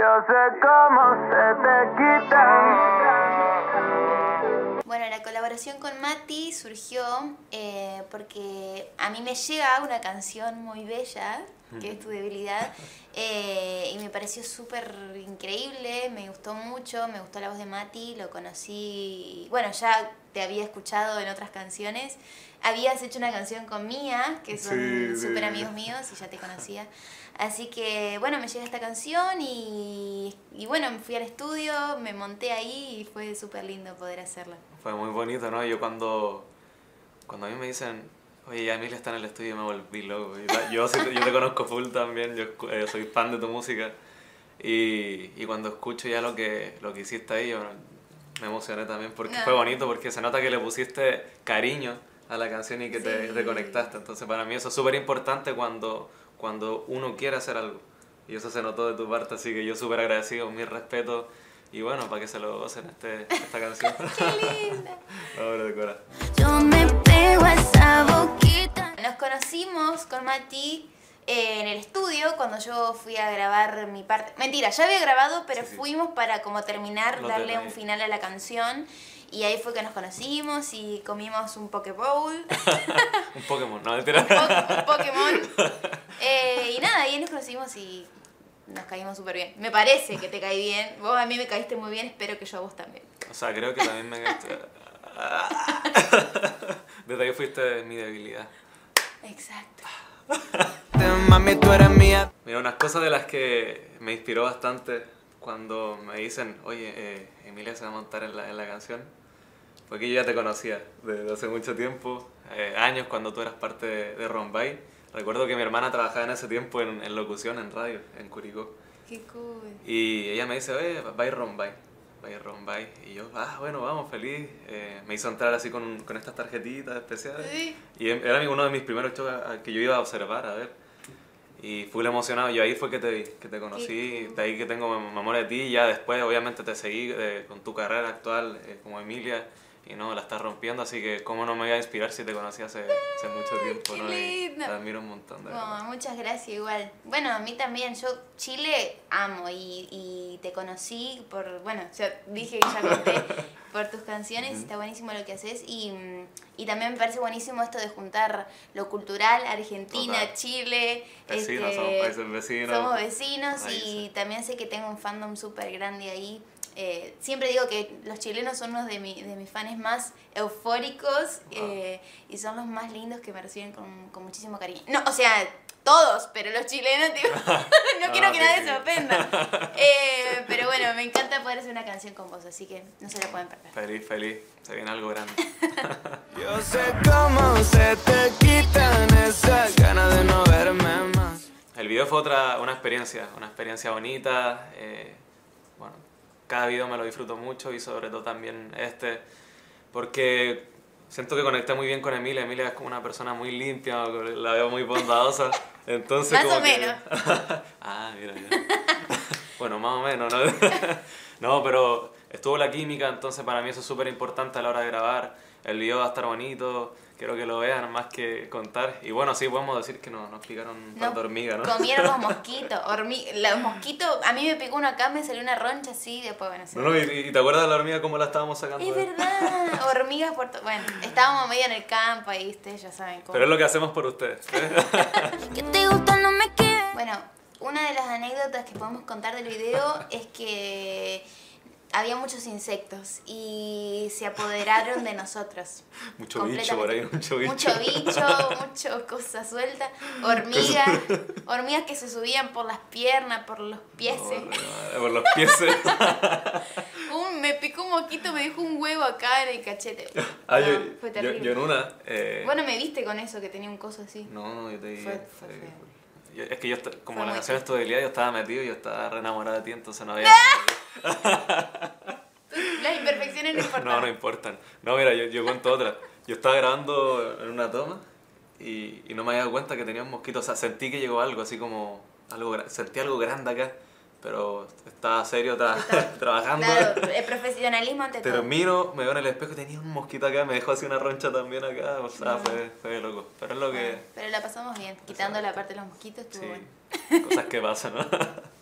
Yo sé cómo se te quita. Bueno, la colaboración con Mati surgió eh, porque a mí me llega una canción muy bella, que es Tu debilidad, eh, y me pareció súper increíble, me gustó mucho, me gustó la voz de Mati, lo conocí, bueno, ya te había escuchado en otras canciones, habías hecho una canción con Mía, que son Sí, sí. súper amigos míos y ya te conocía. Así que bueno, me llega esta canción y, y bueno, me fui al estudio, me monté ahí y fue súper lindo poder hacerla. Fue muy bonito, ¿no? Yo cuando, cuando a mí me dicen, oye, ya Emilia está en el estudio, me volví loco. Yo, te- yo te conozco full también, yo eh, soy fan de tu música. Y, y cuando escucho ya lo que, lo que hiciste ahí, yo me emocioné también porque Ah. fue bonito, porque se nota que le pusiste cariño a la canción y que te, Sí. te conectaste. Entonces para mí eso es súper importante cuando, cuando uno quiere hacer algo. Y eso se notó de tu parte, así que yo súper agradecido, mi respeto. Y bueno, para que se lo gocen este, esta canción. ¡Qué linda! Ahora de corazón. Yo me pego a esa boquita. Nos conocimos con Mati eh, en el estudio cuando yo fui a grabar mi parte. Mentira, ya había grabado, pero Sí, sí. fuimos para como terminar, darle un final a la canción. Y ahí fue que nos conocimos y comimos un Pokéball, Un Pokémon, no, mentira. un, po- un Pokémon. Eh, y nada, ahí nos conocimos y nos caímos súper bien. Me parece que te caí bien. Vos a mí me caíste muy bien, espero que yo a vos también. O sea, creo que también me... Desde ahí fuiste mi debilidad. Exacto. Mami, tú eres mía. Mira, unas cosas de las que me inspiró bastante cuando me dicen, oye, eh, Emilia se va a montar en la, en la canción, fue que yo ya te conocía desde hace mucho tiempo, eh, años cuando tú eras parte de, de Rombay. Recuerdo que mi hermana trabajaba en ese tiempo en, en locución, en radio, en Curicó. Qué cool. Y ella me dice, oye, ir Rombay, ir Rombay. Y yo, ah, bueno, vamos, feliz. Eh, me hizo entrar así con, con estas tarjetitas especiales. Sí. Y em- era uno de mis primeros shows que yo iba a observar, a ver. Y fui emocionado. Yo ahí fue que te vi, que te conocí. cool. De ahí que tengo mem- memoria de ti. Y ya después, obviamente, te seguí eh, con tu carrera actual eh, como Emilia. Y no, la estás rompiendo. Así que, ¿cómo no me iba a inspirar si te conocí hace, hace mucho tiempo? ¿no? Y te admiro un montón, de verdad. Muchas gracias igual. Bueno, a mí también, yo Chile amo y, y te conocí por, bueno, ya dije que ya conté, por tus canciones, está buenísimo lo que haces y, y también me parece buenísimo esto de juntar lo cultural, Argentina, Total. Chile, Vecinos, este, somos países vecinos. somos vecinos Ahí y también sé que tengo un fandom súper grande ahí. Eh, siempre digo que los chilenos son unos de, mi- de mis fans más eufóricos eh, y son los más lindos que me reciben con, con muchísimo cariño. No, o sea, todos, pero los chilenos, tipo, no quiero Ah, que sí, nadie sí. se ofenda. Eh, pero bueno, me encanta poder hacer una canción con vos, así que no se la pueden perder. Feliz, feliz. Se viene algo grande. Yo sé cómo se te quitan esas ganas de no verme más. El video fue otra, una experiencia, una experiencia bonita. eh, bueno, cada video me lo disfruto mucho y sobre todo también este, porque siento que conecté muy bien con Emilia. Emilia es como una persona muy limpia, la veo muy bondadosa. Entonces, Más como o que- menos. ah, mira, mira. bueno, más o menos, ¿no? no, pero estuvo la química, entonces para mí eso es súper importante a la hora de grabar. El video va a estar bonito, quiero que lo vean más que contar. Y bueno, sí, podemos decir que nos, nos picaron un par de hormigas, ¿no? Comieron los mosquitos. hormi- los mosquitos, a mí me picó uno acá, me salió una roncha así, después, bueno, se- No, no, y, y te acuerdas de la hormiga cómo la estábamos sacando? Es de- verdad, hormigas por todo. Bueno, estábamos medio en el campo ahí, ustedes ya saben cómo. Pero es lo que hacemos por ustedes. ¿eh? Que te gusta, no me. Bueno, una de las anécdotas que podemos contar del video es que había muchos insectos y se apoderaron de nosotros. Mucho bicho por ahí, mucho bicho. Mucho bicho, mucho cosa suelta. Hormigas, hormigas que se subían por las piernas, por los pies. No, por los pies. Un- me picó un moquito, me dejó un huevo acá en el cachete. Ah, No, yo, fue yo- terrible. yo en una. eh, Bueno, me viste con eso, que tenía un coso así. No, no, yo te dije. Fue- fue feo. Yo- es que yo, como la canción es tu debilidad, yo estaba metido y yo estaba re enamorada de ti, entonces no había. Las imperfecciones no importan. No, no importan. No, mira, yo, yo cuento otra. Yo estaba grabando en una toma y, y no me había dado cuenta que tenía un mosquito. O sea, sentí que llegó algo, así como. algo Sentí algo grande acá, pero estaba serio tra- trabajando. Claro, el profesionalismo ante todo. Termino, me veo en el espejo y tenía un mosquito acá, me dejó así una roncha también acá. O sea, fue, fue de loco. Pero es lo que. Pero la pasamos bien, quitando la parte de los mosquitos, estuvo Sí, bueno. cosas que pasan, ¿no?